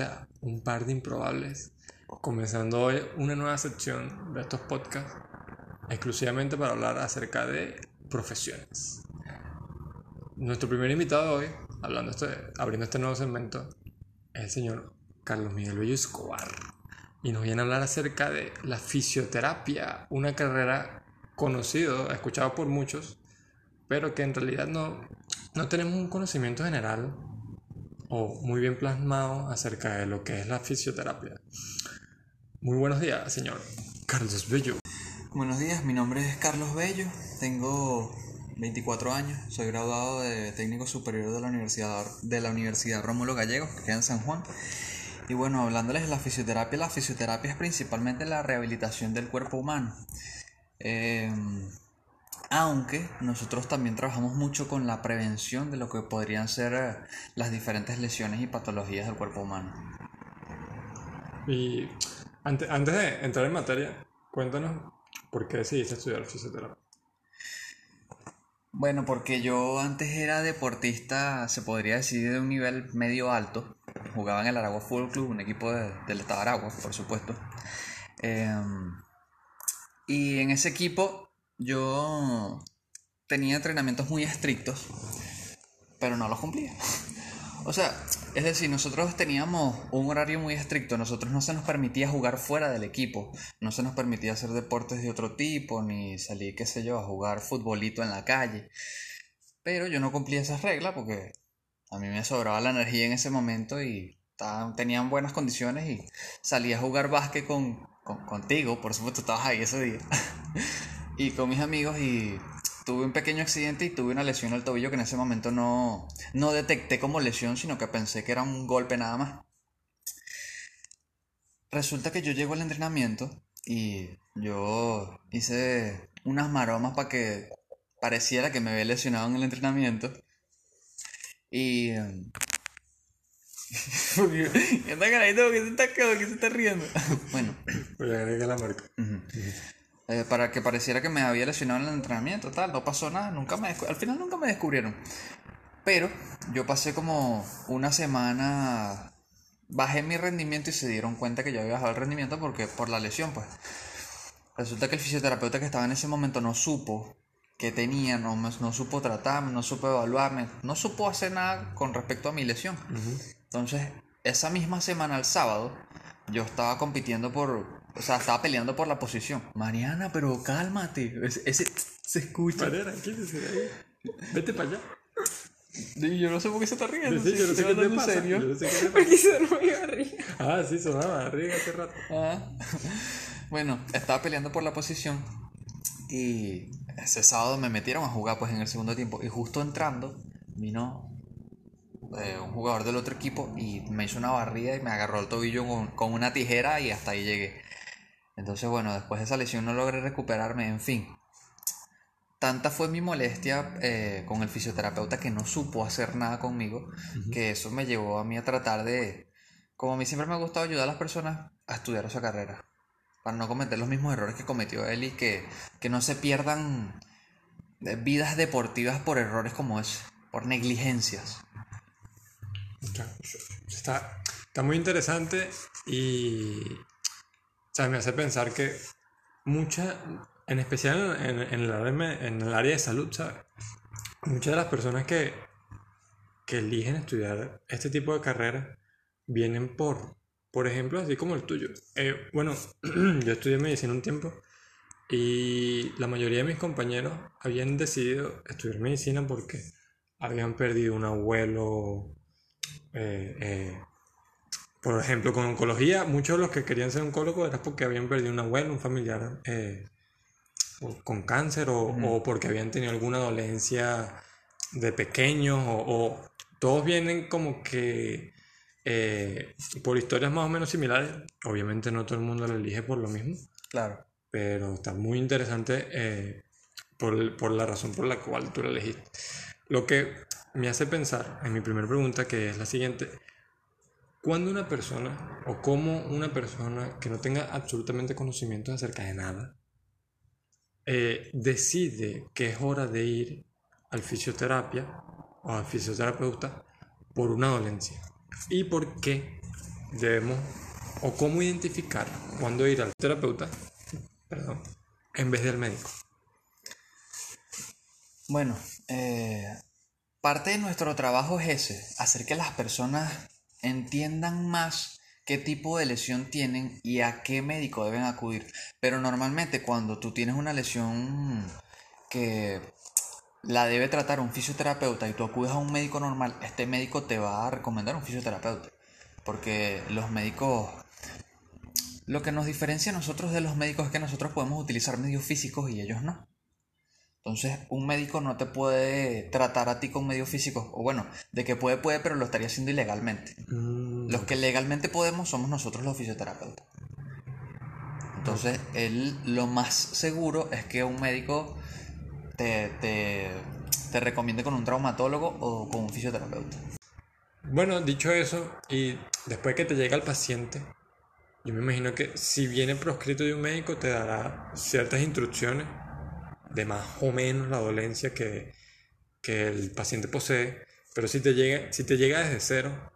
a un par de improbables, comenzando hoy una nueva sección de estos podcasts exclusivamente para hablar acerca de profesiones. Nuestro primer invitado hoy, hablando este, abriendo este nuevo segmento, es el señor Carlos Miguel Bello Escobar y nos viene a hablar acerca de la fisioterapia, una carrera conocida, escuchada por muchos, pero que en realidad no, no tenemos un conocimiento general o muy bien plasmado acerca de lo que es la fisioterapia. Muy buenos días, señor Carlos Bello. Buenos días, mi nombre es Carlos Bello, tengo 24 años, soy graduado de técnico superior de la Universidad, de la Universidad Rómulo Gallegos, que queda en San Juan. Y bueno, hablándoles de la fisioterapia, la fisioterapia es principalmente la rehabilitación del cuerpo humano. Em, aunque nosotros también trabajamos mucho con la prevención de lo que podrían ser eh, las diferentes lesiones y patologías del cuerpo humano. Y antes, antes de entrar en materia, cuéntanos por qué decidiste estudiar fisioterapia. Bueno, porque yo antes era deportista, se podría decir, de un nivel medio alto. Jugaba en el Aragua Fútbol Club, un equipo del estado de Aragua, por supuesto. Em, y en ese equipo yo tenía entrenamientos muy estrictos, pero no los cumplía. O sea, es decir, nosotros teníamos un horario muy estricto, nosotros no se nos permitía jugar fuera del equipo, no se nos permitía hacer deportes de otro tipo, ni salir, qué sé yo, a jugar futbolito en la calle. Pero yo no cumplía esas reglas porque a mí me sobraba la energía en ese momento y tenían buenas condiciones y salía a jugar básquet con, contigo, por supuesto estabas ahí ese día. y con mis amigos y tuve un pequeño accidente y tuve una lesión al tobillo que en ese momento no, no detecté como lesión, sino que pensé que era un golpe nada más. Resulta que yo llego al entrenamiento y yo hice unas maromas para que pareciera que me había lesionado en el entrenamiento. Y... ¿Qué está carayito? ¿Qué se está, ¿Qué se está riendo? bueno. La marca. Eh, para que pareciera que me había lesionado en el entrenamiento, tal, no pasó nada, nunca me al final nunca me descubrieron. Pero yo pasé como una semana, bajé mi rendimiento y se dieron cuenta que yo había bajado el rendimiento porque por la lesión, pues. Resulta que el fisioterapeuta que estaba en ese momento no supo que tenía, no, no supo tratarme, no supo evaluarme, no supo hacer nada con respecto a mi lesión. Entonces, esa misma semana, el sábado, yo estaba compitiendo por, o sea, estaba peleando por la posición. Mariana, pero cálmate. Ese, se escucha. Mariana, ¿qué es ahí? Vete para allá. Yo no sé por qué se está riendo. Sí, yo no sé qué te pasa. Serio. Yo no sé qué te Porque se muy barriga. Ah, sí, sonaba barriga hace rato. Ah. Bueno, estaba peleando por la posición. Y ese sábado me metieron a jugar pues en el segundo tiempo. Y justo entrando, vino eh, un jugador del otro equipo y me hizo una barrida y me agarró el tobillo con, con una tijera y hasta ahí llegué. Entonces, bueno, después de esa lesión no logré recuperarme, en fin. Tanta fue mi molestia eh, con el fisioterapeuta que no supo hacer nada conmigo, que eso me llevó a mí a tratar de, como a mí siempre me ha gustado ayudar a las personas a estudiar esa carrera, para no cometer los mismos errores que cometió él y que, que no se pierdan eh, vidas deportivas por errores como ese, por negligencias. Está, está muy interesante y o sea, me hace pensar que muchas, en especial en, el área, en el área de salud, ¿sabes? Muchas de las personas que, que eligen estudiar este tipo de carreras vienen por, por ejemplo, así como el tuyo. Eh, bueno, yo estudié medicina un tiempo y la mayoría de mis compañeros habían decidido estudiar medicina porque habían perdido un abuelo, eh, eh, por ejemplo, con oncología, muchos de los que querían ser oncólogos era porque habían perdido un abuelo, un familiar eh, con cáncer o, porque habían tenido alguna dolencia de pequeños o, todos vienen como que eh, por historias más o menos similares. Obviamente no todo el mundo lo elige por lo mismo. Claro. Pero está muy interesante eh, por, por la razón por la cual tú lo elegiste. Lo que me hace pensar en mi primera pregunta, que es la siguiente, cuando una persona o cómo una persona que no tenga absolutamente conocimiento acerca de nada eh, decide que es hora de ir al fisioterapia o al fisioterapeuta por una dolencia. ¿Y por qué debemos o cómo identificar cuándo ir al terapeuta, perdón, en vez del médico? Bueno, eh, parte de nuestro trabajo es ese, hacer que las personas entiendan más qué tipo de lesión tienen y a qué médico deben acudir. Pero normalmente cuando tú tienes una lesión que la debe tratar un fisioterapeuta y tú acudes a un médico normal, este médico te va a recomendar un fisioterapeuta. Porque los médicos, lo que nos diferencia a nosotros de los médicos es que nosotros podemos utilizar medios físicos y ellos no. Entonces, un médico no te puede tratar a ti con medios físicos. O bueno, de que puede, puede, pero lo estaría haciendo ilegalmente. Mm, los que legalmente podemos somos nosotros los fisioterapeutas. Entonces, él lo más seguro es que un médico te, te, te recomiende con un traumatólogo o con un fisioterapeuta. Bueno, dicho eso, y después que te llega el paciente, yo me imagino que si viene proscrito de un médico, te dará ciertas instrucciones de más o menos la dolencia que, el paciente posee, pero si te, llega, si te llega desde cero,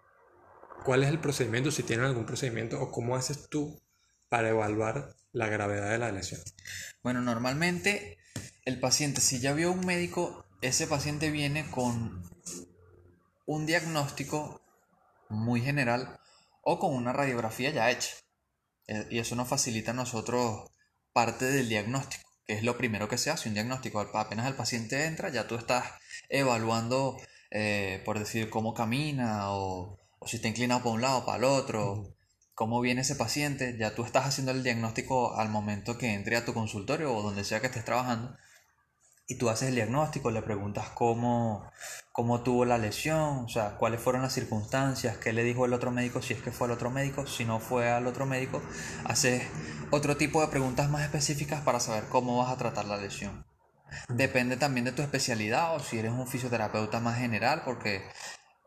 ¿cuál es el procedimiento? Si tienen algún procedimiento o cómo haces tú para evaluar la gravedad de la lesión. Bueno, normalmente el paciente, si ya vio un médico, ese paciente viene con un diagnóstico muy general o con una radiografía ya hecha. Eh, y eso nos facilita a nosotros parte del diagnóstico que es lo primero que se hace, un diagnóstico. Apenas el paciente entra, ya tú estás evaluando, eh, por decir, cómo camina o, o, si está inclinado para un lado o para el otro, cómo viene ese paciente. Ya tú estás haciendo el diagnóstico al momento que entre a tu consultorio o donde sea que estés trabajando. Y tú haces el diagnóstico, le preguntas cómo, cómo tuvo la lesión, o sea, cuáles fueron las circunstancias, qué le dijo el otro médico, si es que fue al otro médico, si no fue al otro médico, haces otro tipo de preguntas más específicas para saber cómo vas a tratar la lesión. Depende también de tu especialidad o si eres un fisioterapeuta más general, porque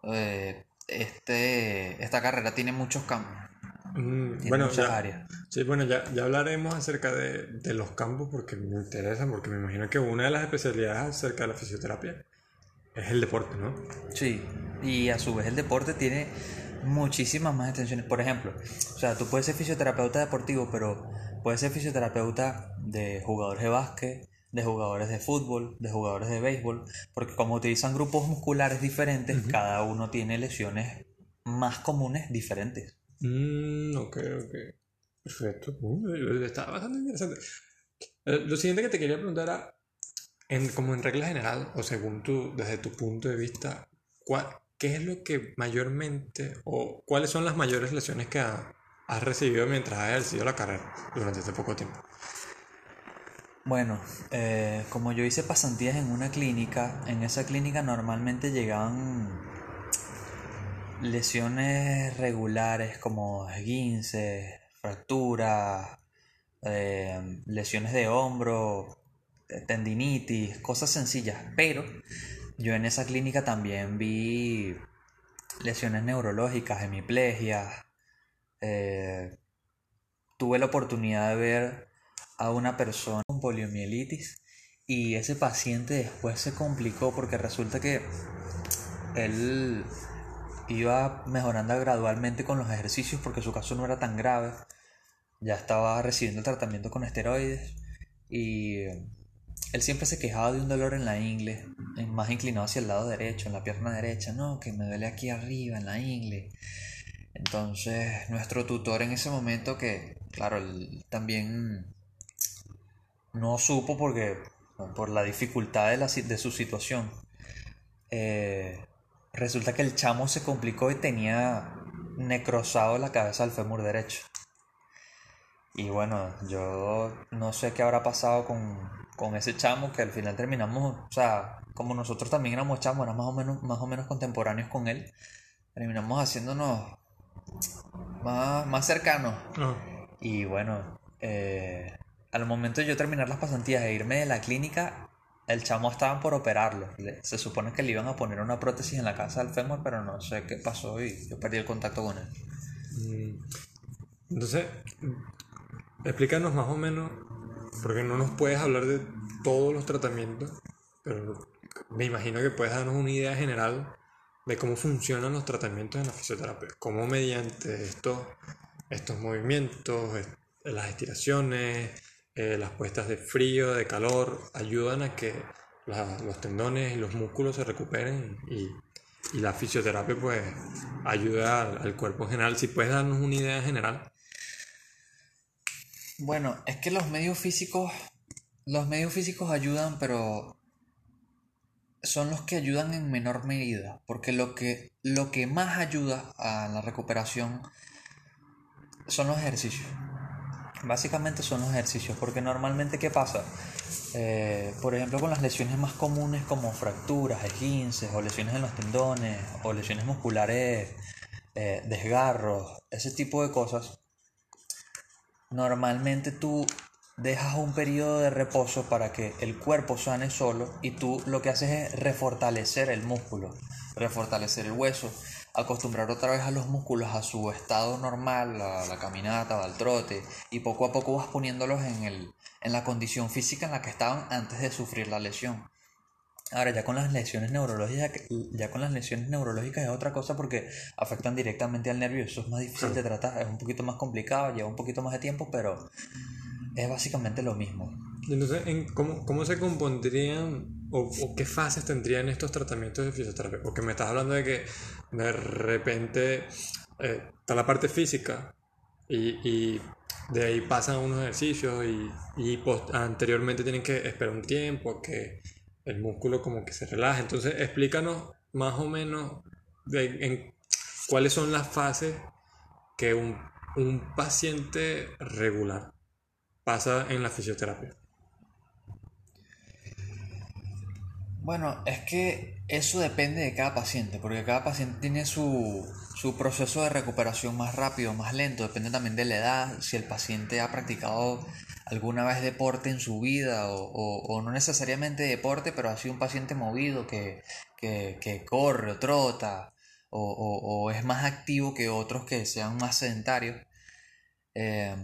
eh, este, esta carrera tiene muchos campos. Mm, bueno, muchas ya, áreas. Sí, bueno, ya, ya hablaremos acerca de, de, los campos porque me interesa, porque me imagino que una de las especialidades acerca de la fisioterapia es el deporte, ¿no? Sí, y a su vez el deporte tiene muchísimas más extensiones. Por ejemplo, o sea, tú puedes ser fisioterapeuta deportivo, pero puedes ser fisioterapeuta de jugadores de básquet, de jugadores de fútbol, de jugadores de béisbol, porque como utilizan grupos musculares diferentes, cada uno tiene lesiones más comunes diferentes. Mm, ok, ok. Perfecto. está bastante interesante. Eh, lo siguiente que te quería preguntar era, en, como en regla general, o según tú, desde tu punto de vista, ¿cuál, ¿qué es lo que mayormente o cuáles son las mayores lesiones que has recibido mientras has ejercido la carrera durante este poco tiempo? Bueno, eh, como yo hice pasantías en una clínica, en esa clínica normalmente llegaban lesiones regulares como esguinces, fracturas, eh, lesiones de hombro, tendinitis, cosas sencillas, pero yo en esa clínica también vi lesiones neurológicas, hemiplegias. Eh, tuve la oportunidad de ver a una persona con poliomielitis y ese paciente después se complicó porque resulta que él iba mejorando gradualmente con los ejercicios porque su caso no era tan grave. Ya estaba recibiendo tratamiento con esteroides y él siempre se quejaba de un dolor en la ingle, más inclinado hacia el lado derecho, en la pierna derecha. No, que me duele aquí arriba, en la ingle. Entonces, nuestro tutor en ese momento, que claro, él también no supo porque por la dificultad de, la, de su situación. Eh, resulta que el chamo se complicó y tenía necrosado la cabeza del fémur derecho. Y bueno, yo no sé qué habrá pasado con, con ese chamo que al final terminamos, o sea, como nosotros también éramos chamos, éramos más o menos, más o menos contemporáneos con él, terminamos haciéndonos más, más cercanos. Y bueno, eh, al momento de yo terminar las pasantías e irme de la clínica, el chamo estaban por operarlo. Se supone que le iban a poner una prótesis en la casa del fémur, pero no sé qué pasó y yo perdí el contacto con él. Mm. Entonces, explícanos más o menos porque no nos puedes hablar de todos los tratamientos, pero me imagino que puedes darnos una idea general de cómo funcionan los tratamientos en la fisioterapia. Cómo mediante estos movimientos, las estiraciones, eh, las puestas de frío, de calor, ayudan a que los tendones y los músculos se recuperen y, y la fisioterapia pues ayuda al, cuerpo en general. Si puedes darnos una idea general. Bueno, es que los medios físicos, los medios físicos ayudan, pero son los que ayudan en menor medida, porque lo que, lo que más ayuda a la recuperación son los ejercicios. Básicamente son los ejercicios, porque normalmente ¿qué pasa? Eh, por ejemplo, con las lesiones más comunes como fracturas, esguinces, o lesiones en los tendones, o lesiones musculares, eh, desgarros, ese tipo de cosas, normalmente tú dejas un periodo de reposo para que el cuerpo sane solo y tú lo que haces es refortalecer el músculo, refortalecer el hueso, acostumbrar otra vez a los músculos a su estado normal, a la caminata, al trote, y poco a poco vas poniéndolos en, el, en la condición física en la que estaban antes de sufrir la lesión. Ahora ya con las lesiones neurológicas, ya con las lesiones neurológicas es otra cosa porque afectan directamente al nervio, eso es más difícil de tratar, es un poquito más complicado, lleva un poquito más de tiempo, pero es básicamente lo mismo. Entonces, cómo, ¿cómo, se compondrían o, qué fases tendrían estos tratamientos de fisioterapia? Porque me estás hablando de que de repente eh, está la parte física y, y, de ahí pasan unos ejercicios y, y anteriormente tienen que esperar un tiempo que el músculo como que se relaje. Entonces, explícanos más o menos en cuáles son las fases que un, un paciente regular pasa en la fisioterapia? Bueno, es que eso depende de cada paciente, porque cada paciente tiene su, proceso de recuperación más rápido, más lento, depende también de la edad, si el paciente ha practicado alguna vez deporte en su vida o, no necesariamente deporte, pero ha sido un paciente movido que, corre o trota o, es más activo que otros que sean más sedentarios. Eh,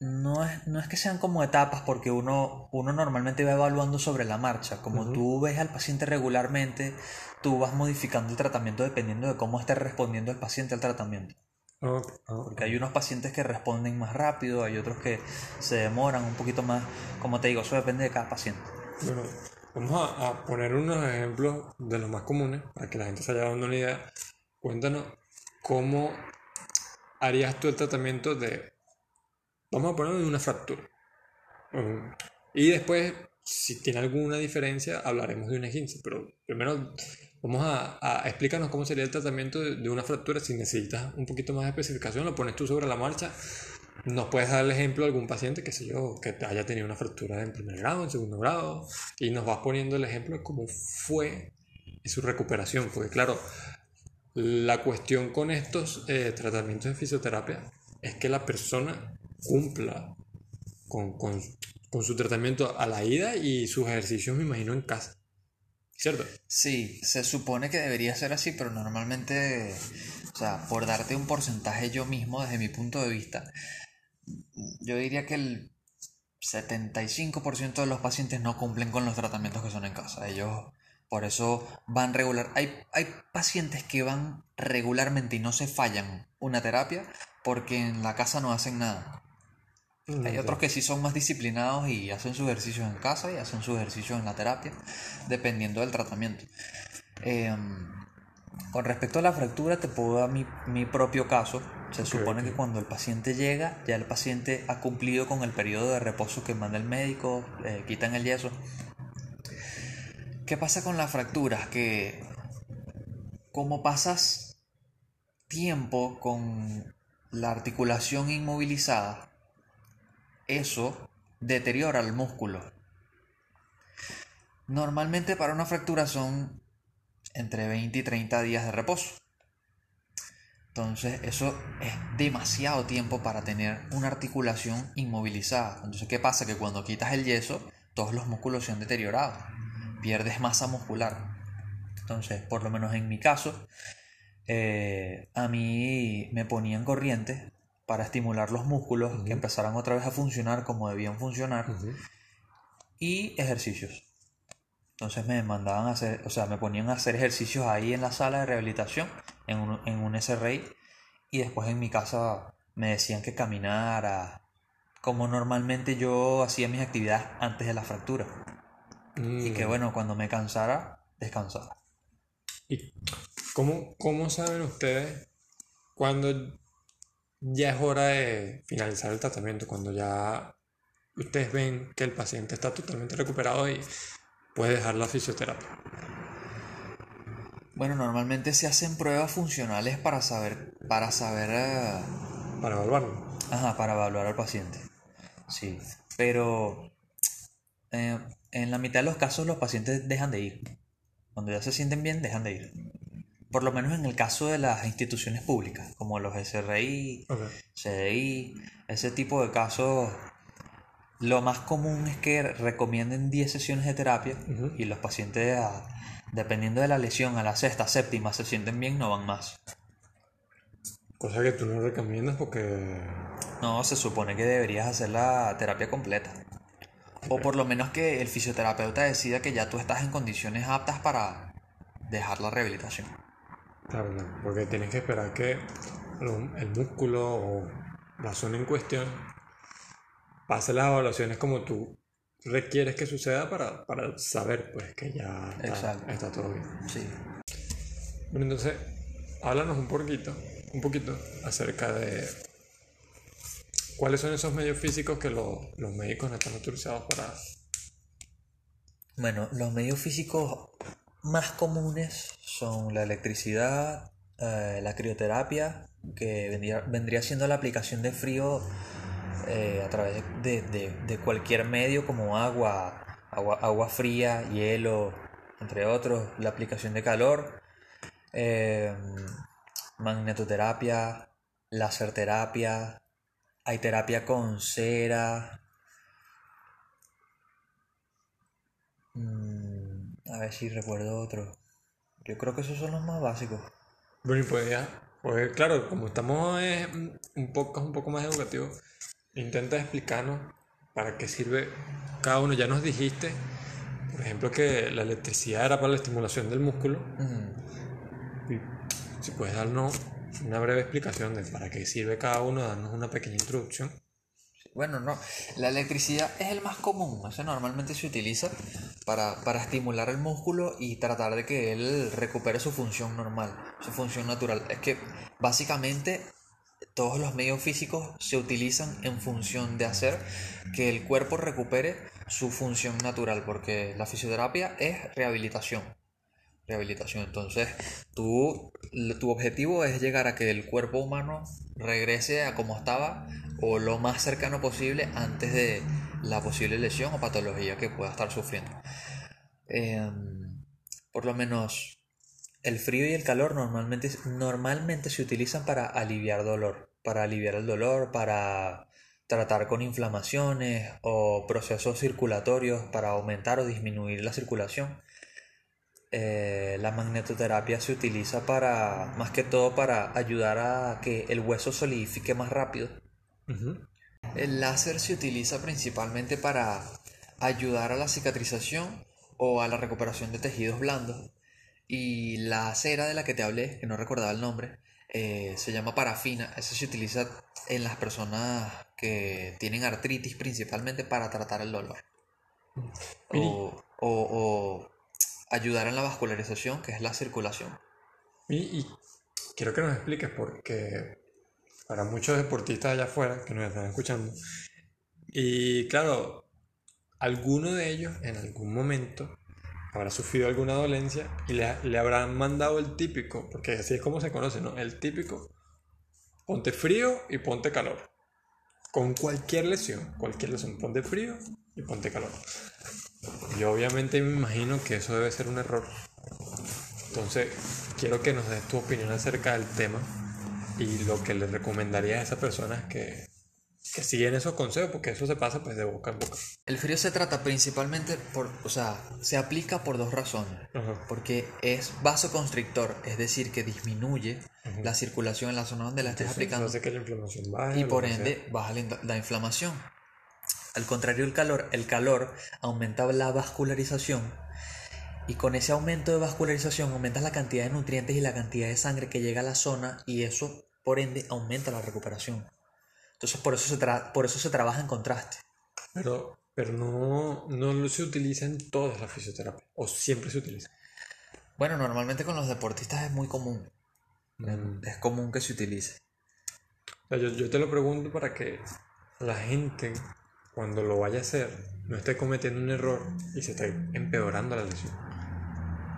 no es, no es que sean como etapas porque uno, uno normalmente va evaluando sobre la marcha. Como tú ves al paciente regularmente, tú vas modificando el tratamiento dependiendo de cómo esté respondiendo el paciente al tratamiento. Porque hay unos pacientes que responden más rápido, hay otros que se demoran un poquito más. Como te digo, eso depende de cada paciente. Bueno, vamos a, a poner unos ejemplos de los más comunes para que la gente se haya dado una idea. Cuéntanos cómo harías tú el tratamiento de Vamos a ponerlo en una fractura. Y después, si tiene alguna diferencia, hablaremos de un esguince. Pero primero vamos a, a explicarnos cómo sería el tratamiento de, una fractura. Si necesitas un poquito más de especificación, lo pones tú sobre la marcha. Nos puedes dar el ejemplo de algún paciente, que sé yo, que haya tenido una fractura en primer grado, en segundo grado, y nos vas poniendo el ejemplo de cómo fue su recuperación. Porque claro, la cuestión con estos eh, tratamientos de fisioterapia es que la persona cumpla con, con, con, su tratamiento a la ida y sus ejercicios, me imagino, en casa. ¿Cierto? Sí, se supone que debería ser así, pero normalmente, o sea, por darte un porcentaje yo mismo, desde mi punto de vista, yo diría que el 75% de los pacientes no cumplen con los tratamientos que son en casa. Ellos por eso van regular. Hay, hay pacientes que van regularmente y no se fallan una terapia porque en la casa no hacen nada. Hay otros que sí son más disciplinados y hacen sus ejercicios en casa y hacen sus ejercicios en la terapia, dependiendo del tratamiento. Em, con respecto a la fractura, te puedo dar mi, mi propio caso. Se supone que cuando el paciente llega, ya el paciente ha cumplido con el periodo de reposo que manda el médico, le quitan el yeso. ¿Qué pasa con las fracturas? Que como pasas tiempo con la articulación inmovilizada, eso deteriora el músculo. Normalmente para una fractura son entre 20 y 30 días de reposo. Entonces eso es demasiado tiempo para tener una articulación inmovilizada. Entonces ¿qué pasa? Que cuando quitas el yeso, todos los músculos se han deteriorado. Pierdes masa muscular. Entonces, por lo menos en mi caso, eh, a mí me ponían corriente para estimular los músculos que empezaran otra vez a funcionar como debían funcionar y ejercicios. Entonces me mandaban a hacer, o sea, me ponían a hacer ejercicios ahí en la sala de rehabilitación, en un, en un SRI, y después en mi casa me decían que caminara, como normalmente yo hacía mis actividades antes de la fractura. Y que Mm. bueno, cuando me cansara, descansara. ¿Y cómo, cómo saben ustedes cuando ya es hora de finalizar el tratamiento? Cuando ya ustedes ven que el paciente está totalmente recuperado y puede dejar la fisioterapia. Bueno, normalmente se hacen pruebas funcionales para saber, para saber, eh, Para evaluarlo. ajá, para evaluar al paciente. Sí, pero eh, en la mitad de los casos los pacientes dejan de ir. Cuando ya se sienten bien, dejan de ir. Por lo menos en el caso de las instituciones públicas, como los SRI. CDI, ese tipo de casos, lo más común es que recomienden 10 sesiones de terapia y los pacientes, a- dependiendo de la lesión, a la sexta, séptima, se sienten bien, no van más. Cosa que tú no recomiendas porque... No, se supone que deberías hacer la terapia completa. O por lo menos que el fisioterapeuta decida que ya tú estás en condiciones aptas para dejar la rehabilitación. Claro, claro, porque tienes que esperar que el músculo o la zona en cuestión pase las evaluaciones como tú requieres que suceda para, para saber pues que ya está todo bien. Sí. Bueno, entonces, háblanos un poquito, un poquito acerca de cuáles son esos medios físicos que lo- los médicos no están autorizados para... Bueno, los medios físicos más comunes son la electricidad, eh, la crioterapia, que vendría, vendría siendo la aplicación de frío eh, a través de, de- de cualquier medio como agua, agua, agua fría, hielo, entre otros, la aplicación de calor, eh, magnetoterapia, laserterapia, hay terapia con cera, Mm, a ver si recuerdo otro. Yo creo que esos son los más básicos. Bueno, y pues ya, pues claro, como estamos eh, un poco, un poco más educativos, intenta explicarnos para qué sirve cada uno. Ya nos dijiste, por ejemplo, que la electricidad era para la estimulación del músculo. Mm, Y si puedes darnos una breve explicación de para qué sirve cada uno, darnos una pequeña introducción. Bueno, no. La electricidad es el más común. Ese normalmente se utiliza para, para estimular el músculo y tratar de que él recupere su función normal, su función natural. Es que básicamente todos los medios físicos se utilizan en función de hacer que el cuerpo recupere su función natural, porque la fisioterapia es rehabilitación. Rehabilitación. Entonces, tu objetivo es llegar a que el cuerpo humano regrese a como estaba o lo más cercano posible antes de la posible lesión o patología que pueda estar sufriendo. Em, por lo menos el frío y el calor normalmente, normalmente se utilizan para aliviar dolor, para aliviar el dolor, para tratar con inflamaciones o procesos circulatorios para aumentar o disminuir la circulación. Eh, la magnetoterapia se utiliza para, más que todo, para ayudar a que el hueso solidifique más rápido. El láser se utiliza principalmente para ayudar a la cicatrización o a la recuperación de tejidos blandos. Y la cera de la que te hablé, que no recordaba el nombre, eh, se llama parafina. Eso se utiliza en las personas que tienen artritis principalmente para tratar el dolor. O- o ayudar en la vascularización, que es la circulación. Y, y quiero que nos expliques porque para muchos deportistas allá afuera que nos están escuchando, y claro, alguno de ellos en algún momento habrá sufrido alguna dolencia y le, le habrán mandado el típico, porque así es como se conoce, ¿no? El típico, ponte frío y ponte calor. Con cualquier lesión, cualquier lesión, ponte frío y ponte calor. Yo obviamente me imagino que eso debe ser un error. Entonces, quiero que nos des tu opinión acerca del tema y lo que le recomendaría a esas personas que, que siguen esos consejos, porque eso se pasa pues de boca en boca. El frío se trata principalmente por, o sea, se aplica por dos razones. Ajá. Porque es vasoconstrictor, es decir, que disminuye la circulación en la zona donde la estés Entonces, aplicando hace que la inflamación baje. y por ende sea. baja la inflamación. Al contrario del calor, el calor aumenta la vascularización Y con ese aumento de vascularización aumentas la cantidad de nutrientes y la cantidad de sangre que llega a la zona y eso, por ende, aumenta la recuperación. Entonces, por eso se, tra- por eso se trabaja en contraste. Pero, pero no, no se utiliza en todas las fisioterapias. O siempre se utiliza. Bueno, normalmente con los deportistas es muy común. Mm. Es común que se utilice. Yo, yo te lo pregunto para que la gente, cuando lo vaya a hacer, no esté cometiendo un error y se esté empeorando la lesión.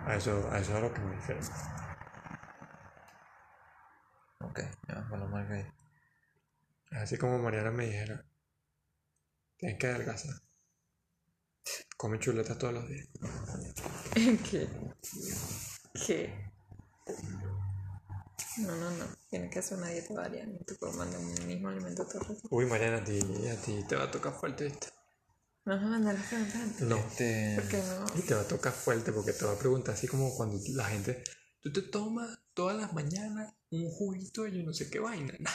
A eso, a eso es a lo que me refiero. Ok, ya, con lo mal que hay. Así como Mariana me dijera, tienes que adelgazar. Come chuletas todos los días. ¿Qué? ¿Qué? No, no, no. Tienes que hacer una dieta variada. No te puedo mandar un mismo alimento todo el rato. Uy, Mariana, a ti, a ti te va a tocar fuerte, ¿viste? ¿Me vas a mandar las preguntas? No. Este, ¿Por qué no? Y te va a tocar fuerte porque te va a preguntar así como cuando la gente, tú te tomas todas las mañanas un juguito y yo no sé qué vaina. Nah,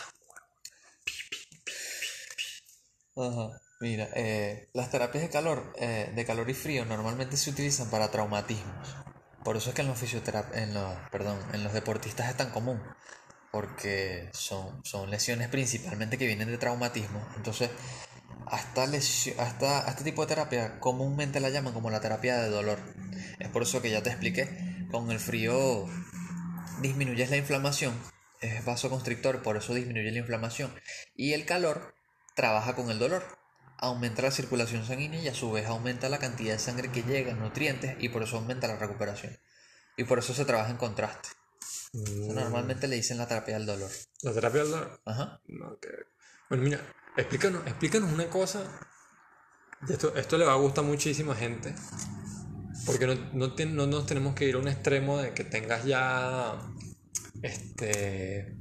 Ajá. Mira, eh, las terapias de calor, eh, de calor y frío normalmente se utilizan para traumatismos. Por eso es que en los en los, perdón, en los deportistas es tan común, porque son, son lesiones principalmente que vienen de traumatismo. Entonces, hasta, lesio- hasta, a este tipo de terapia comúnmente la llaman como la terapia de dolor. Es por eso que ya te expliqué, con el frío disminuyes la inflamación, es vasoconstrictor, por eso disminuye la inflamación. Y el calor trabaja con el dolor, aumenta la circulación sanguínea y a su vez aumenta la cantidad de sangre que llega, nutrientes, y por eso aumenta la recuperación. Y por eso se trabaja en contraste. O sea, normalmente le dicen la terapia del dolor. La terapia del dolor. Ajá. No. Bueno, mira, explícanos, explícanos una cosa. Esto, esto le va a gustar muchísima gente. Porque no, no, ten- no nos tenemos que ir a un extremo de que tengas ya este,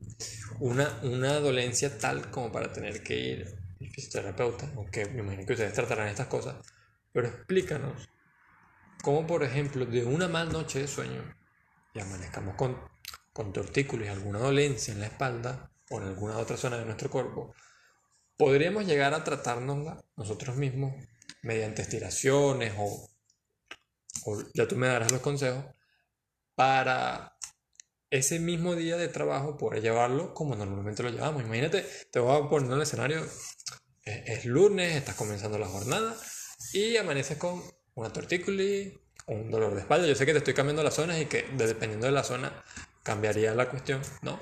una, una dolencia tal como para tener que ir al fisioterapeuta. Aunque me imagino que ustedes tratarán estas cosas. Pero explícanos cómo, por ejemplo, de una mal noche de sueño y amanezcamos con, con tortícolis, alguna dolencia en la espalda o en alguna otra zona de nuestro cuerpo, podríamos llegar a tratárnosla nosotros mismos mediante estiraciones o, ya tú me darás los consejos para ese mismo día de trabajo poder llevarlo como normalmente lo llevamos. Imagínate, te voy a poner el escenario, es, es lunes, estás comenzando la jornada y amaneces con una tortícolis o un dolor de espalda. Yo sé que te estoy cambiando las zonas y que de- dependiendo de la zona cambiaría la cuestión, ¿no?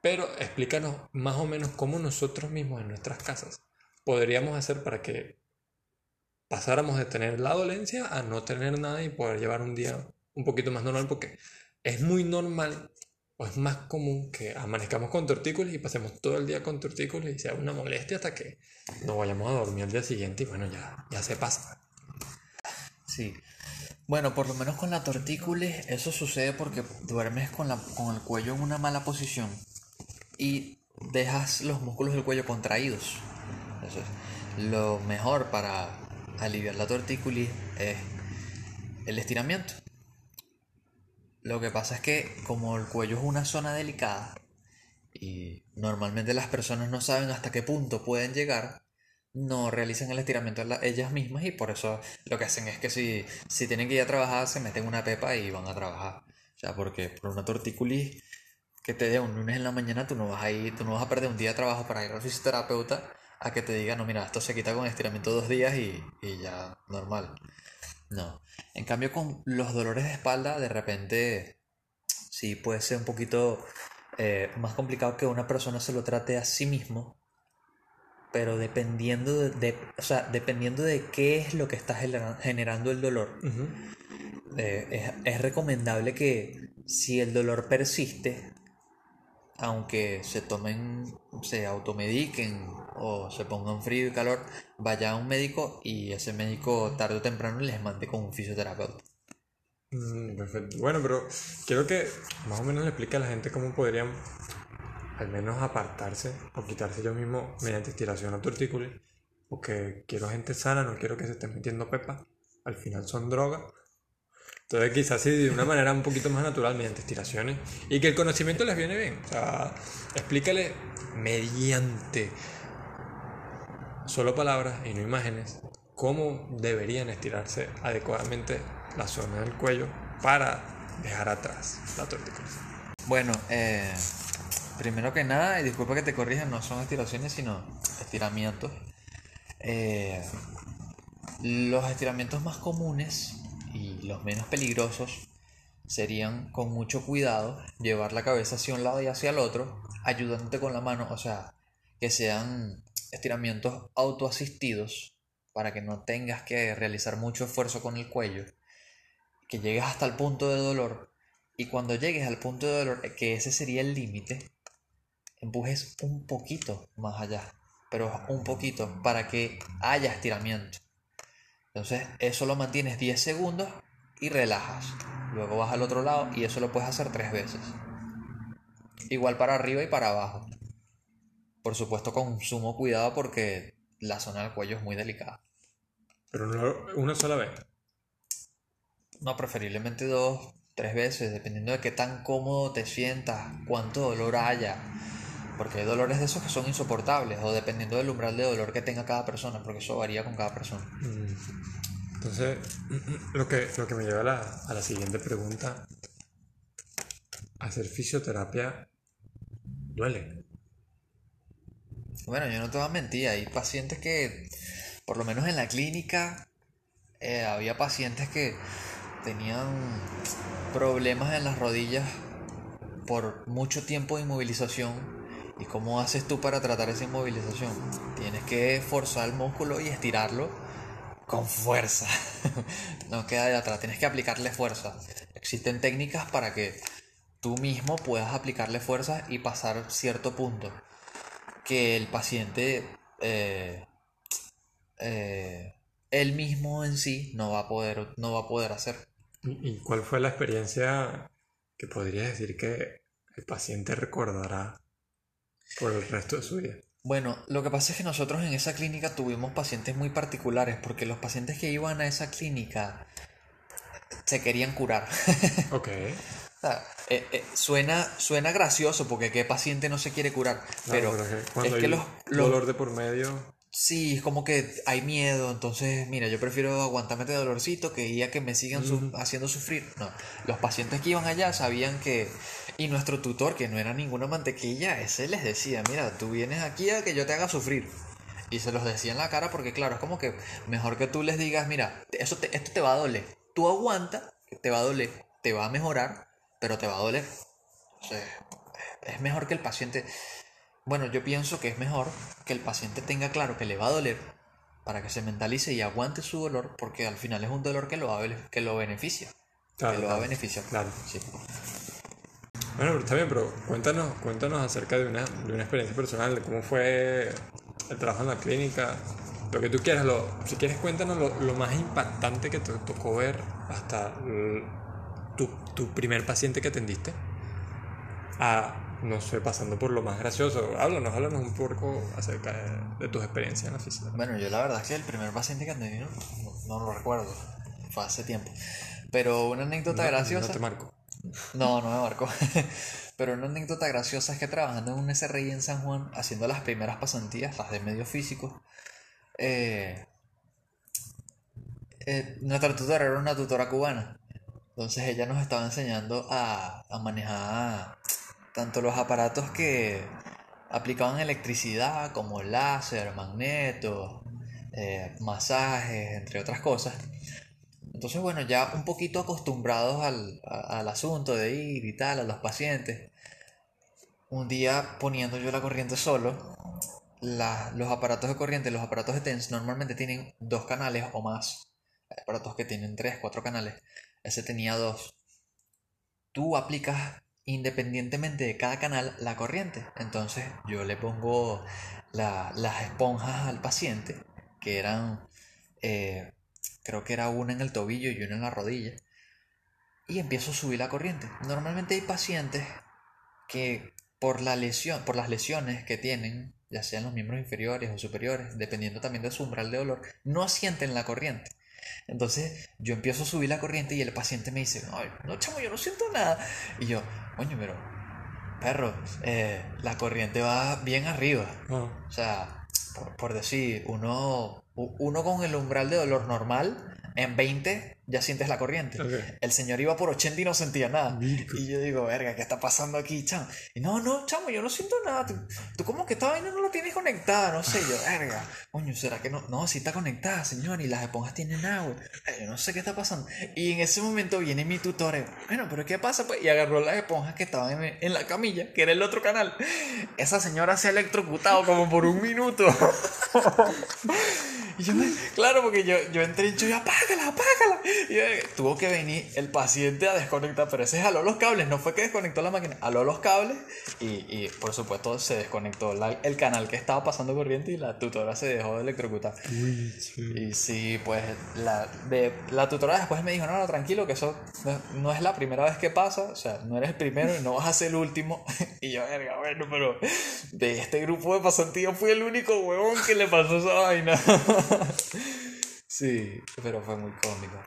Pero explícanos más o menos cómo nosotros mismos en nuestras casas podríamos hacer para que pasáramos de tener la dolencia a no tener nada y poder llevar un día un poquito más normal porque es muy normal o es más común que amanezcamos con tortícolis y pasemos todo el día con tortícolis y sea una molestia hasta que nos vayamos a dormir al día siguiente y bueno, ya, ya se pasa. Sí. Bueno, por lo menos con la tortícolis eso sucede porque duermes con, la, con el cuello en una mala posición y dejas los músculos del cuello contraídos. Entonces, lo mejor para aliviar la tortícolis es el estiramiento. Lo que pasa es que como el cuello es una zona delicada y normalmente las personas no saben hasta qué punto pueden llegar, no realizan el estiramiento la- ellas mismas y por eso lo que hacen es que si, si tienen que ir a trabajar se meten una pepa y van a trabajar. O sea, porque por una tortícolis que te dé un lunes en la mañana tú no vas a tú no vas a perder un día de trabajo para ir al fisioterapeuta a que te diga, no, mira, esto se quita con estiramiento dos días y, y ya normal. No. En cambio, con los dolores de espalda, de repente sí puede ser un poquito eh, más complicado que una persona se lo trate a sí mismo pero dependiendo de, de- o sea, dependiendo de qué es lo que está genera- generando el dolor, eh, es, es recomendable que si el dolor persiste, aunque se tomen, se automediquen o se pongan frío y calor, vaya a un médico y ese médico tarde o temprano les mande con un fisioterapeuta. Mm, perfecto. Bueno, pero quiero que más o menos le explique a la gente cómo podrían al menos apartarse o quitarse yo mismo mediante estiración a tortícolis. Porque quiero gente sana, no quiero que se estén metiendo pepa. Al final son drogas. Entonces quizás sí de una manera un poquito más natural mediante estiraciones. Y que el conocimiento les viene bien. O sea, explícale mediante solo palabras y no imágenes cómo deberían estirarse adecuadamente la zona del cuello para dejar atrás la tortícolis? Bueno, eh, primero que nada, y disculpa que te corrija, no son estiraciones, sino estiramientos. Eh, los estiramientos más comunes y los menos peligrosos serían con mucho cuidado llevar la cabeza hacia un lado y hacia el otro, ayudándote con la mano, o sea, que sean estiramientos autoasistidos para que no tengas que realizar mucho esfuerzo con el cuello, que llegues hasta el punto de dolor y cuando llegues al punto de dolor, que ese sería el límite, empujes un poquito más allá, pero un poquito para que haya estiramiento. Entonces, eso lo mantienes 10 segundos y relajas. Luego vas al otro lado y eso lo puedes hacer tres veces. Igual para arriba y para abajo. Por supuesto con sumo cuidado porque la zona del cuello es muy delicada. Pero no, una sola vez. No, preferiblemente dos, tres veces, dependiendo de qué tan cómodo te sientas, cuánto dolor haya. Porque hay dolores de esos que son insoportables, o dependiendo del umbral de dolor que tenga cada persona, porque eso varía con cada persona. Mm. Entonces, lo que, lo que me lleva a la, a la siguiente pregunta. ¿Hacer fisioterapia duele? Bueno, yo no te voy a mentir, hay pacientes que, por lo menos en la clínica, eh, había pacientes que tenían problemas en las rodillas por mucho tiempo de inmovilización. ¿Y cómo haces tú para tratar esa inmovilización? Tienes que forzar el músculo y estirarlo con fuerza. no queda de atrás, tienes que aplicarle fuerza. Existen técnicas para que tú mismo puedas aplicarle fuerza y pasar cierto punto que el paciente eh, eh, él mismo en sí no va a poder no va a poder hacer ¿Y cuál fue la experiencia que podrías decir que el paciente recordará por el resto de su vida? bueno lo que pasa es que nosotros en esa clínica tuvimos pacientes muy particulares porque los pacientes que iban a esa clínica se querían curar Ok. Eh, eh, suena, suena gracioso porque qué paciente no se quiere curar, pero es cuando que hay los, los- dolor de por medio. sí, es como que hay miedo, entonces mira, yo prefiero aguantarme de dolorcito que ir a que me sigan su- haciendo sufrir. No, los pacientes que iban allá sabían que, y nuestro tutor, que no era ninguna mantequilla, ese les decía, mira, tú vienes aquí a que yo te haga sufrir. Y se los decía en la cara porque claro, es como que mejor que tú les digas, mira, eso te- esto te va a doler. Tú aguanta, te va a doler, te va a mejorar, pero te va a doler. O sea, es mejor que el paciente... Bueno, yo pienso que es mejor que el paciente tenga claro que le va a doler para que se mentalice y aguante su dolor, porque al final es un dolor que lo, va que lo beneficia. Claro, que lo va a beneficiar. claro. Sí. Bueno, pero está bien, pero cuéntanos, cuéntanos acerca de una, de una experiencia personal, de cómo fue el trabajo en la clínica, lo que tú quieras. Lo, si quieres, cuéntanos lo, lo más impactante que te tocó ver hasta l- tu, tu primer paciente que atendiste. A, no sé, pasando por lo más gracioso. Háblanos, háblanos un poco acerca de, de tus experiencias en la física. Bueno, yo la verdad es que el primer paciente que atendí no, no lo recuerdo. Fue hace tiempo. Pero una anécdota No- graciosa. No te marco. No, no me marcó. Pero una anécdota graciosa es que trabajando en un SRI en San Juan, haciendo las primeras pasantías, las de medios físicos, eh, eh, nuestra tutora era una tutora cubana. Entonces ella nos estaba enseñando a, a manejar tanto los aparatos que aplicaban electricidad, como láser, magneto, eh, masajes, entre otras cosas. Entonces, bueno, ya un poquito acostumbrados al, al asunto de ir y tal, a los pacientes. Un día poniendo yo la corriente solo, los aparatos de corriente, los aparatos de TENS normalmente tienen dos canales o más. Hay aparatos que tienen tres, cuatro canales. Ese tenía dos. Tú aplicas independientemente de cada canal la corriente. Entonces yo le pongo la- las esponjas al paciente, que eran eh, creo que era una en el tobillo y una en la rodilla, y empiezo a subir la corriente. Normalmente hay pacientes que por la lesión, por las lesiones que tienen, ya sean los miembros inferiores o superiores, dependiendo también de su umbral de dolor, no sienten la corriente. Entonces yo empiezo a subir la corriente y el paciente me dice, Ay, no chamo, yo no siento nada. Y yo, coño, pero, perro, eh, la corriente va bien arriba. Ah, O sea, por, por decir, uno, uno con el umbral de dolor normal, en 20 ya sientes la corriente. Ok. El señor iba por 80 y no sentía nada. Y yo digo, verga, ¿qué está pasando aquí, chamo? Y no, no, chamo, yo no siento nada. Tú, tú como que esta vaina no la tienes conectada, no sé. Yo, verga, coño, ¿será que no? No, sí está conectada, señor, y las esponjas tienen agua. Yo no sé qué está pasando. Y en ese momento viene mi tutor, y, bueno, pero ¿qué pasa? Pues, y agarró las esponjas que estaban en, en la camilla, que era el otro canal. Esa señora se ha electrocutado como por un minuto. Y yo me, claro, porque yo, yo entré y yo, apágala, apágala. Y eh, tuvo que venir el paciente a desconectar, pero ese jaló los cables, no fue que desconectó la máquina, jaló los cables y, y por supuesto se desconectó la- el canal que estaba pasando corriente y la tutora se dejó de electrocutar. Uy, sí. Y sí, pues la, de, la tutora después me dijo, no, no, tranquilo, que eso no, no es la primera vez que pasa, o sea, no eres el primero y no vas a ser el último. y yo, verga, bueno, pero de este grupo de pasantías fui el único huevón que le pasó esa vaina. sí, pero fue muy cómico.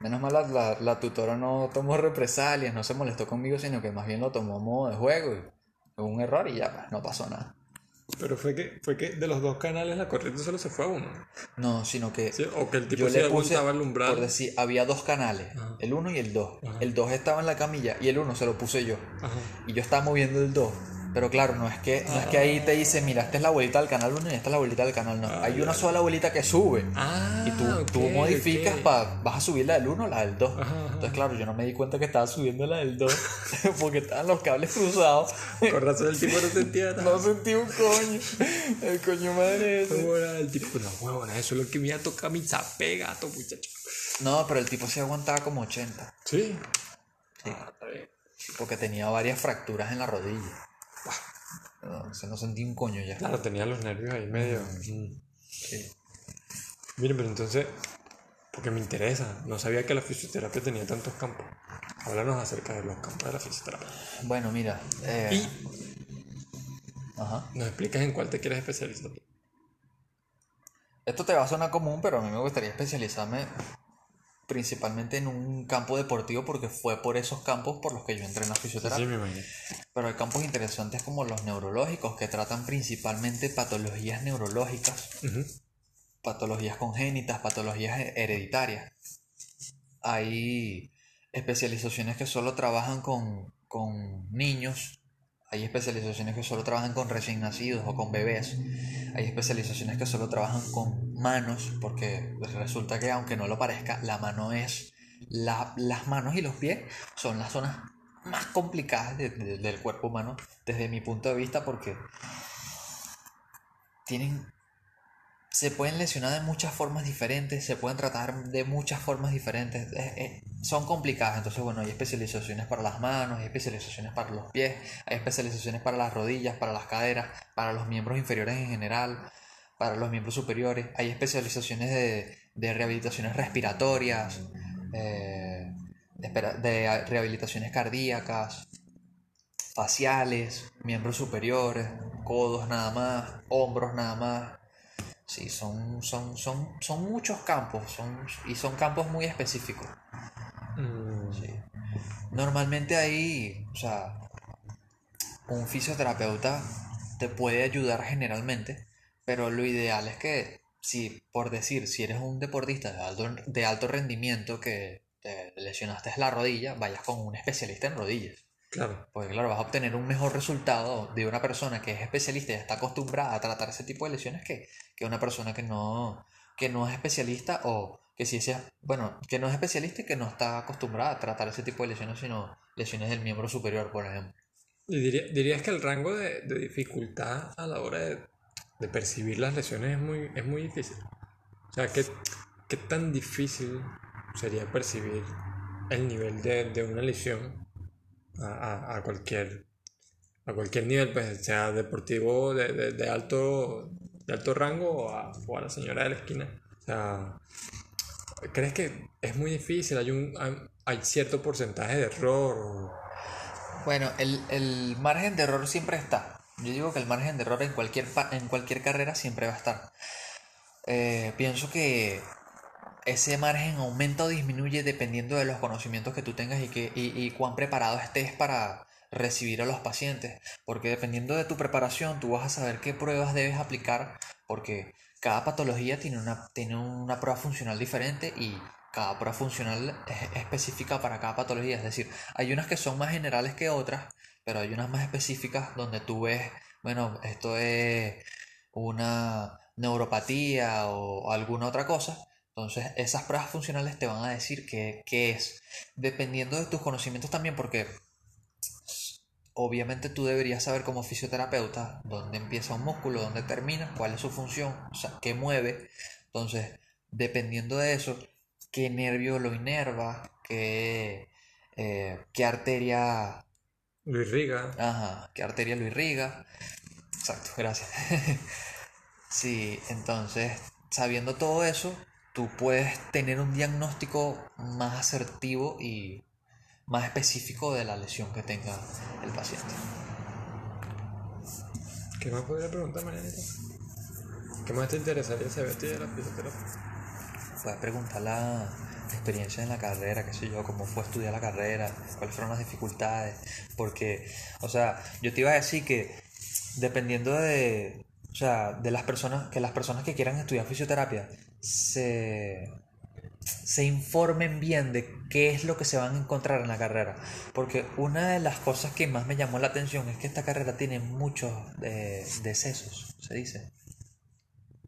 Menos mal la, la, la tutora no tomó represalias, no se molestó conmigo, sino que más bien lo tomó a modo de juego y fue un error y ya, pues, no pasó nada. Pero fue que, fue que de los dos canales la corriente solo se fue a uno. No, sino que ¿sí? O que el tipo yo sí le puse, umbral. por decir, había dos canales, Ajá. el 1 y el 2. Ajá. El 2 estaba en la camilla y el 1 se lo puse yo. Ajá. Y yo estaba moviendo el 2. Pero claro, no es que, no es que ahí te dice, mira, esta es la abuelita del canal 1 y esta es la abuelita del canal 2. Ah, Hay una sola abuelita que sube. Ah, Y tú, tú modificas ok. para, vas a subir la del 1 o la del 2. Ajá, ajá. Entonces, claro, yo no me di cuenta que estaba subiendo la del 2 porque estaban los cables cruzados. Con razón el tipo no sentía nada. No sentí un coño. El coño madre ese. El tipo, no, huevona, eso es lo que me iba a tocar mi zapé, gato, muchacho. No, pero el tipo se aguantaba como 80. Sí. Sí. Ah, está bien. Porque tenía varias fracturas en la rodilla. No, se no sentí un coño ya. Claro, tenía los nervios ahí medio. Mm. Sí. Miren, pero entonces, porque me interesa, no sabía que la fisioterapia tenía tantos campos. Háblanos acerca de los campos de la fisioterapia. Bueno, mira. eh, Y Ajá. nos explicas en cuál te quieres especializar. Esto te va a sonar común, pero a mí me gustaría especializarme principalmente en un campo deportivo porque fue por esos campos por los que yo entré en la fisioterapia. Pero hay campos interesantes como los neurológicos que tratan principalmente patologías neurológicas, patologías congénitas, patologías he- hereditarias. Hay especializaciones que solo trabajan con, con niños, hay especializaciones que solo trabajan con recién nacidos o con bebés, hay especializaciones que solo trabajan con manos, porque resulta que aunque no lo parezca, la mano es, la- las manos y los pies son las zonas más complicadas de- de- del cuerpo humano desde mi punto de vista porque tienen se pueden lesionar de muchas formas diferentes, se pueden tratar de muchas formas diferentes, eh, eh, son complicadas, entonces bueno, hay especializaciones para las manos, hay especializaciones para los pies, hay especializaciones para las rodillas, para las caderas, para los miembros inferiores en general, para los miembros superiores, hay especializaciones de, de rehabilitaciones respiratorias, eh, de, rehabilitaciones cardíacas, faciales, miembros superiores, codos nada más, hombros nada más. Sí, son, son, son, son muchos campos son, y son campos muy específicos. Mm, Sí. Normalmente ahí, o sea, un fisioterapeuta te puede ayudar generalmente, pero lo ideal es que, si, por decir, si eres un deportista de alto, de alto rendimiento que te lesionaste la rodilla, vayas con un especialista en rodillas. Claro. Porque claro, vas a obtener un mejor resultado de una persona que es especialista y está acostumbrada a tratar ese tipo de lesiones que, que una persona que no, que no es especialista o que sí sea, bueno, que no es especialista y que no está acostumbrada a tratar ese tipo de lesiones, sino lesiones del miembro superior, por ejemplo. ¿Y diría- dirías que el rango de, de dificultad a la hora de, de percibir las lesiones es muy, es muy difícil? O sea, ¿qué, qué tan difícil sería percibir el nivel de, de una lesión a, a- cualquier, a cualquier nivel, pues sea deportivo de, de- de alto, de alto rango o a, o a la señora de la esquina? O sea, ¿crees que es muy difícil? ¿Hay, un, hay, cierto porcentaje de error? Bueno, el, el margen de error siempre está. Yo digo que el margen de error en cualquier, en cualquier carrera siempre va a estar. Eh, pienso que ese margen aumenta o disminuye dependiendo de los conocimientos que tú tengas y, y cuán preparado estés para recibir a los pacientes. Porque dependiendo de tu preparación, tú vas a saber qué pruebas debes aplicar, porque cada patología tiene una, tiene una prueba funcional diferente y cada prueba funcional es específica para cada patología. Es decir, hay unas que son más generales que otras, pero hay unas más específicas donde tú ves, bueno, esto es una neuropatía o alguna otra cosa. Entonces, esas pruebas funcionales te van a decir qué, qué es, dependiendo de tus conocimientos también, porque obviamente tú deberías saber como fisioterapeuta dónde empieza un músculo, dónde termina, cuál es su función, o sea, qué mueve. Entonces, dependiendo de eso, qué nervio lo inerva, qué, eh, qué arteria... Lo irriga. Ajá, qué arteria lo irriga. Exacto, gracias. sí, entonces, sabiendo todo eso, tú puedes tener un diagnóstico más asertivo y más específico de la lesión que tenga el paciente. ¿Qué más podría preguntar, Marianita? ¿Qué más te interesaría saber de la fisioterapia? Puedes preguntar la experiencia en la carrera, qué sé yo, cómo fue estudiar la carrera, cuáles fueron las dificultades, porque, o sea, yo te iba a decir que dependiendo de, o sea, de las personas, que las personas que quieran estudiar fisioterapia se se informen bien de qué es lo que se van a encontrar en la carrera. Porque una de las cosas que más me llamó la atención es que esta carrera tiene muchos eh, decesos, se dice.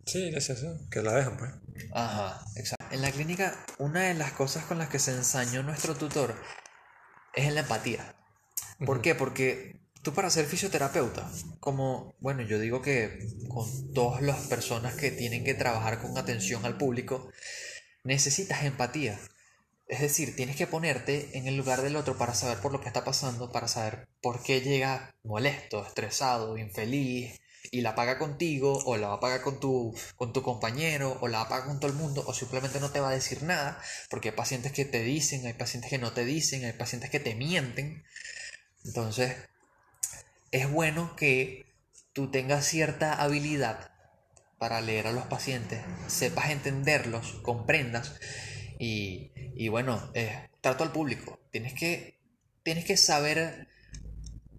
Sí, decesos, que la dejan pues. Ajá, exacto. En la clínica, una de las cosas con las que se ensañó nuestro tutor es en la empatía. ¿Por qué? Porque tú para ser fisioterapeuta, como, bueno, yo digo que con todas las personas que tienen que trabajar con atención al público, necesitas empatía. Es decir, tienes que ponerte en el lugar del otro para saber por lo que está pasando, para saber por qué llega molesto, estresado, infeliz, y la paga contigo, o la va a con tu, con tu compañero, o la va a pagar con todo el mundo, o simplemente no te va a decir nada, porque hay pacientes que te dicen, hay pacientes que no te dicen, hay pacientes que te mienten. Entonces, es bueno que tú tengas cierta habilidad para leer a los pacientes, sepas entenderlos, comprendas y, y bueno, eh, trato al público. Tienes que, tienes que saber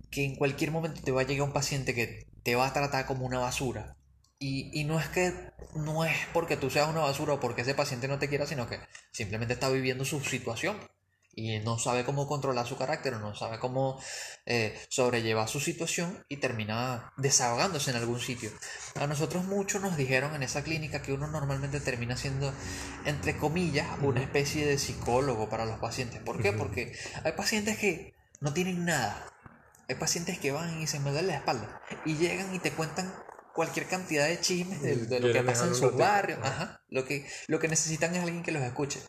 que en cualquier momento te va a llegar un paciente que te va a tratar como una basura. Y, y no es que no es porque tú seas una basura o porque ese paciente no te quiera, sino que simplemente está viviendo su situación y no sabe cómo controlar su carácter, no sabe cómo eh, sobrellevar su situación y termina desahogándose en algún sitio. A nosotros muchos nos dijeron en esa clínica que uno normalmente termina siendo, entre comillas, una especie de psicólogo para los pacientes. ¿Por qué? Porque hay pacientes que no tienen nada. Hay pacientes que van y se me duele la espalda y llegan y te cuentan cualquier cantidad de chismes de, de lo que pasa en sus barrios. Ajá. Lo que, lo que necesitan es alguien que los escuche.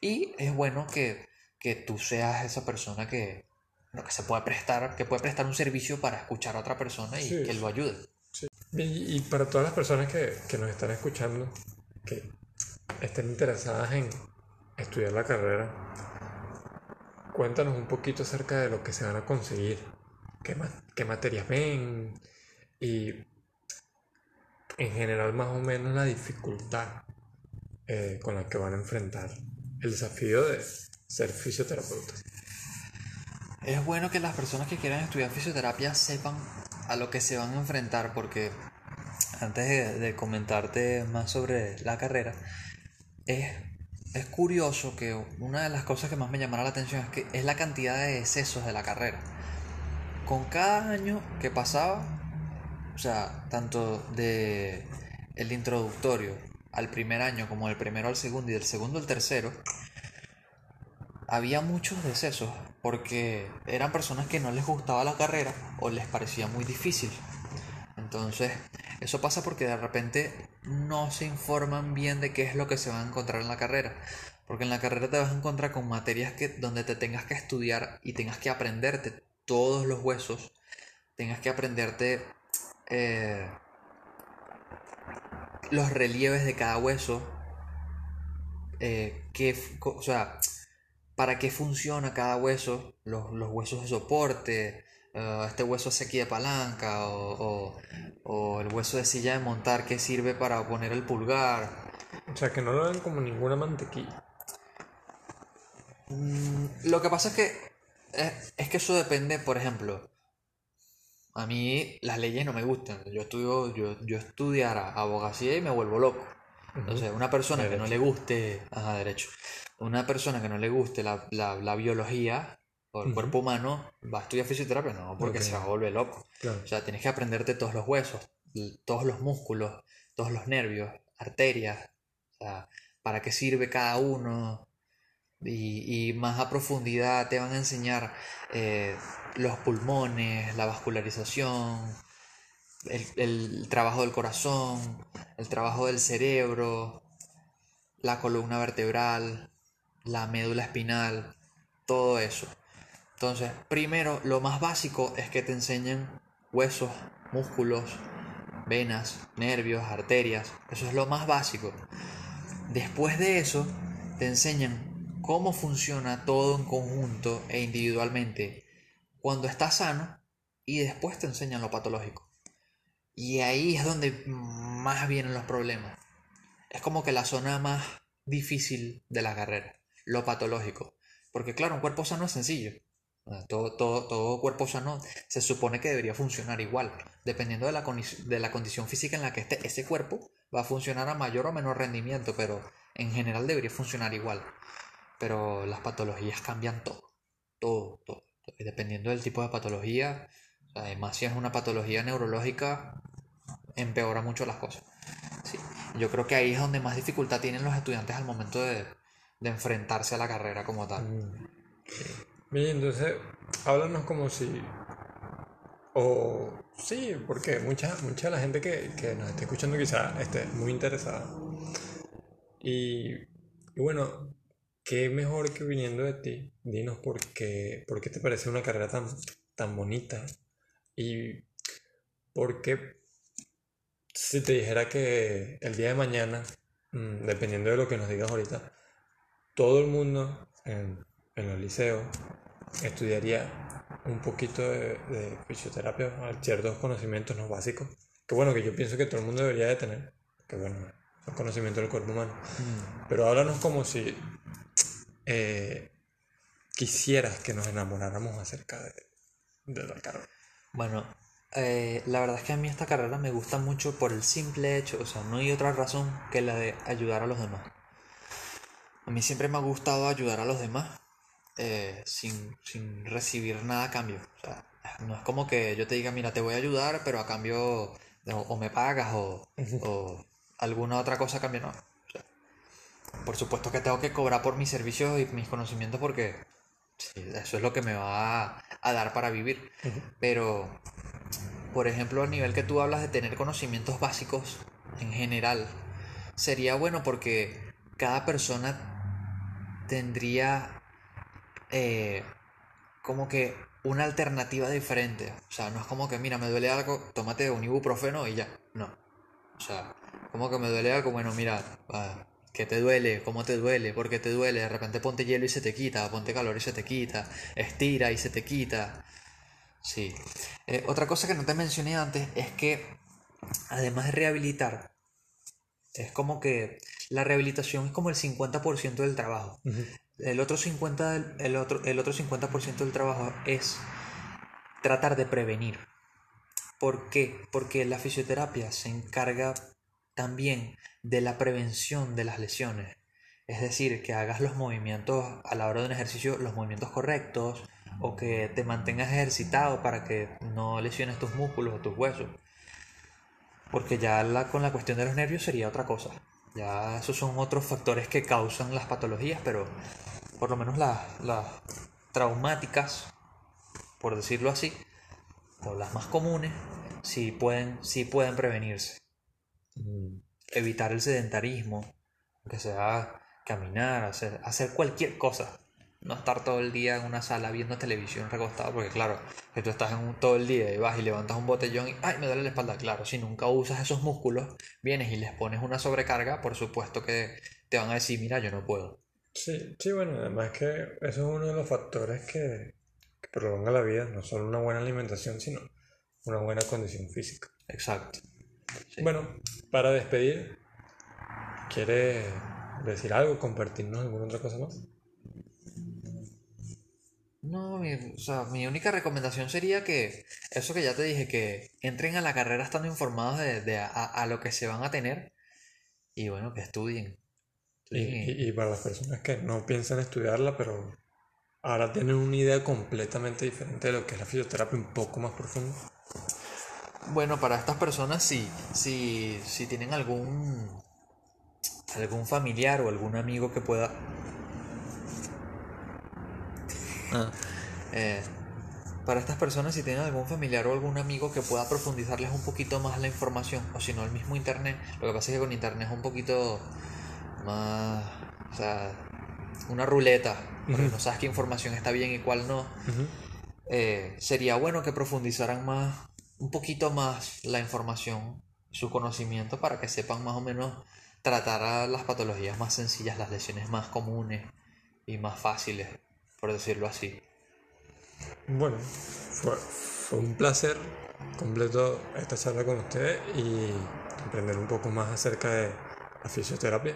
Y es bueno que que tú seas esa persona que, que se puede prestar, que puede prestar un servicio para escuchar a otra persona y que lo ayude. Y, para todas las personas que, que nos están escuchando, que estén interesadas en estudiar la carrera, cuéntanos un poquito acerca de lo que se van a conseguir, qué, qué materias ven y en general más o menos la dificultad eh, con la que van a enfrentar el desafío de, ser fisioterapeuta. Es bueno que las personas que quieran estudiar fisioterapia sepan a lo que se van a enfrentar porque antes de, comentarte más sobre la carrera, es, es, curioso que una de las cosas que más me llamará la atención es que es la cantidad de excesos de la carrera. Con cada año que pasaba, o sea, tanto de el introductorio al primer año como del primero al segundo y del segundo al tercero, había muchos decesos porque eran personas que no les gustaba la carrera o les parecía muy difícil. Entonces, eso pasa porque de repente no se informan bien de qué es lo que se va a encontrar en la carrera. Porque en la carrera te vas a encontrar con materias que, donde te tengas que estudiar y tengas que aprenderte todos los huesos, tengas que aprenderte eh, los relieves de cada hueso, eh, o sea, para qué funciona cada hueso, los, huesos de soporte, eh, este hueso es aquí de palanca o, el hueso de silla de montar que sirve para poner el pulgar. O sea, que no lo ven como ninguna mantequilla. Mm, lo que pasa es que es, que eso depende, por ejemplo, a mí las leyes no me gustan. Yo estudio, yo, yo estudiara abogacía y me vuelvo loco. Entonces, una persona que no le guste, ajá, derecho, una persona que no le guste la, la, la biología o el cuerpo humano va a estudiar fisioterapia, no, porque se va a volver loco. Claro. O sea, tienes que aprenderte todos los huesos, todos los músculos, todos los nervios, arterias, o sea, para qué sirve cada uno. Y, y más a profundidad te van a enseñar eh, los pulmones, la vascularización, el, el trabajo del corazón, el trabajo del cerebro, la columna vertebral, la médula espinal, todo eso. Entonces, primero, lo más básico es que te enseñen huesos, músculos, venas, nervios, arterias. Eso es lo más básico. Después de eso, te enseñan cómo funciona todo en conjunto e individualmente cuando estás sano y después te enseñan lo patológico. Y ahí es donde más vienen los problemas. Es como que la zona más difícil de la carrera, lo patológico. Porque claro, un cuerpo sano es sencillo. Todo, todo, todo cuerpo sano se supone que debería funcionar igual. Dependiendo de la, de la condición física en la que esté ese cuerpo, va a funcionar a mayor o menor rendimiento, pero en general debería funcionar igual. Pero las patologías cambian todo. Todo, todo. Dependiendo del tipo de patología, además si es una patología neurológica, empeora mucho las cosas. Sí. Yo creo que ahí es donde más dificultad tienen los estudiantes al momento de, de enfrentarse a la carrera como tal. Mm. Bien, entonces, háblanos como si. O. Sí, porque mucha, mucha de la gente que, que nos esté escuchando quizá esté muy interesada. Y, y bueno, qué mejor que viniendo de ti, dinos por qué, por qué te parece una carrera tan, tan bonita. Y por qué, si te dijera que el día de mañana, mm, dependiendo de lo que nos digas ahorita, todo el mundo en, en los liceos estudiaría un poquito de, de fisioterapia, ciertos conocimientos no básicos, que bueno, que yo pienso que todo el mundo debería de tener, que bueno, son conocimientos del cuerpo humano. Mm. Pero háblanos como si eh, quisieras que nos enamoráramos acerca de, de la carrera. Bueno, eh, la verdad es que a mí esta carrera me gusta mucho por el simple hecho, o sea, no hay otra razón que la de ayudar a los demás. A mí siempre me ha gustado ayudar a los demás eh, sin, sin recibir nada a cambio. O sea, no es como que yo te diga, mira, te voy a ayudar, pero a cambio o, o me pagas o, o alguna otra cosa a cambio, no. O sea, por supuesto que tengo que cobrar por mis servicios y mis conocimientos porque sí, eso es lo que me va a, a dar para vivir. Pero, por ejemplo, a nivel que tú hablas de tener conocimientos básicos en general, sería bueno porque cada persona tendría eh, como que una alternativa diferente. O sea, no es como que, mira, me duele algo, tómate un ibuprofeno y ya. No. O sea, como que me duele algo, bueno, mira, ah, ¿qué te duele? ¿Cómo te duele? ¿Por qué te duele? De repente ponte hielo y se te quita, ponte calor y se te quita, estira y se te quita. Sí. Eh, otra cosa que no te mencioné antes es que, además de rehabilitar, es como que la rehabilitación es como el 50% del trabajo. El otro 50 del- el otro, el otro 50% del trabajo es tratar de prevenir. ¿Por qué? Porque la fisioterapia se encarga también de la prevención de las lesiones. Es decir, que hagas los movimientos a la hora de un ejercicio, los movimientos correctos, o que te mantengas ejercitado para que no lesiones tus músculos o tus huesos. Porque ya la, con la cuestión de los nervios sería otra cosa. Ya esos son otros factores que causan las patologías, pero por lo menos las, las traumáticas, por decirlo así, o las más comunes, sí pueden, sí pueden prevenirse. Mm, Evitar el sedentarismo, que sea caminar, hacer, hacer cualquier cosa. No estar todo el día en una sala viendo televisión recostado, porque claro, que tú estás en un- todo el día y vas y levantas un botellón y ¡ay! me duele la espalda. Claro, si nunca usas esos músculos, vienes y les pones una sobrecarga, por supuesto que te van a decir, mira, yo no puedo. Sí, sí, bueno, además que eso es uno de los factores que, que prolonga la vida, no solo una buena alimentación, sino una buena condición física. Exacto. Sí. Bueno, para despedir, ¿quieres decir algo, compartirnos alguna otra cosa más? No, mi, o sea, mi única recomendación sería que, eso que ya te dije, que entren a la carrera estando informados de, de a, a lo que se van a tener Y bueno, que estudien. Y, Estudien y- y- y para las personas que no piensan estudiarla, pero ahora tienen una idea completamente diferente de lo que es la fisioterapia, un poco más profunda. Bueno, para estas personas sí, si, si tienen algún algún familiar o algún amigo que pueda Ah, eh, para estas personas si tienen algún familiar o algún amigo que pueda profundizarles un poquito más la información o si no el mismo internet, lo que pasa es que con internet es un poquito más, o sea, una ruleta, porque no sabes qué información está bien y cuál no. Eh, sería bueno que profundizaran más, un poquito más la información, su conocimiento para que sepan más o menos tratar a las patologías más sencillas, las lesiones más comunes y más fáciles, por decirlo así. Bueno, fue, fue un placer completo esta charla con ustedes y aprender un poco más acerca de la fisioterapia.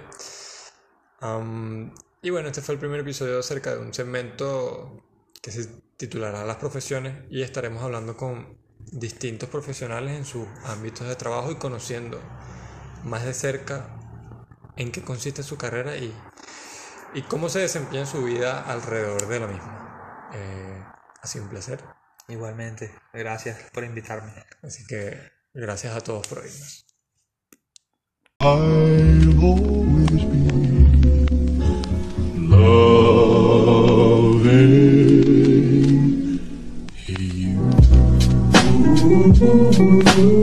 Am, y bueno, este fue el primer episodio acerca de un segmento que se titulará Las profesiones y estaremos hablando con distintos profesionales en sus ámbitos de trabajo y conociendo más de cerca en qué consiste su carrera y, y cómo se desempeña su vida alrededor de la misma. Eh, ha sido un placer, Igualmente, gracias por invitarme. así que gracias a todos por be Ooh, ooh.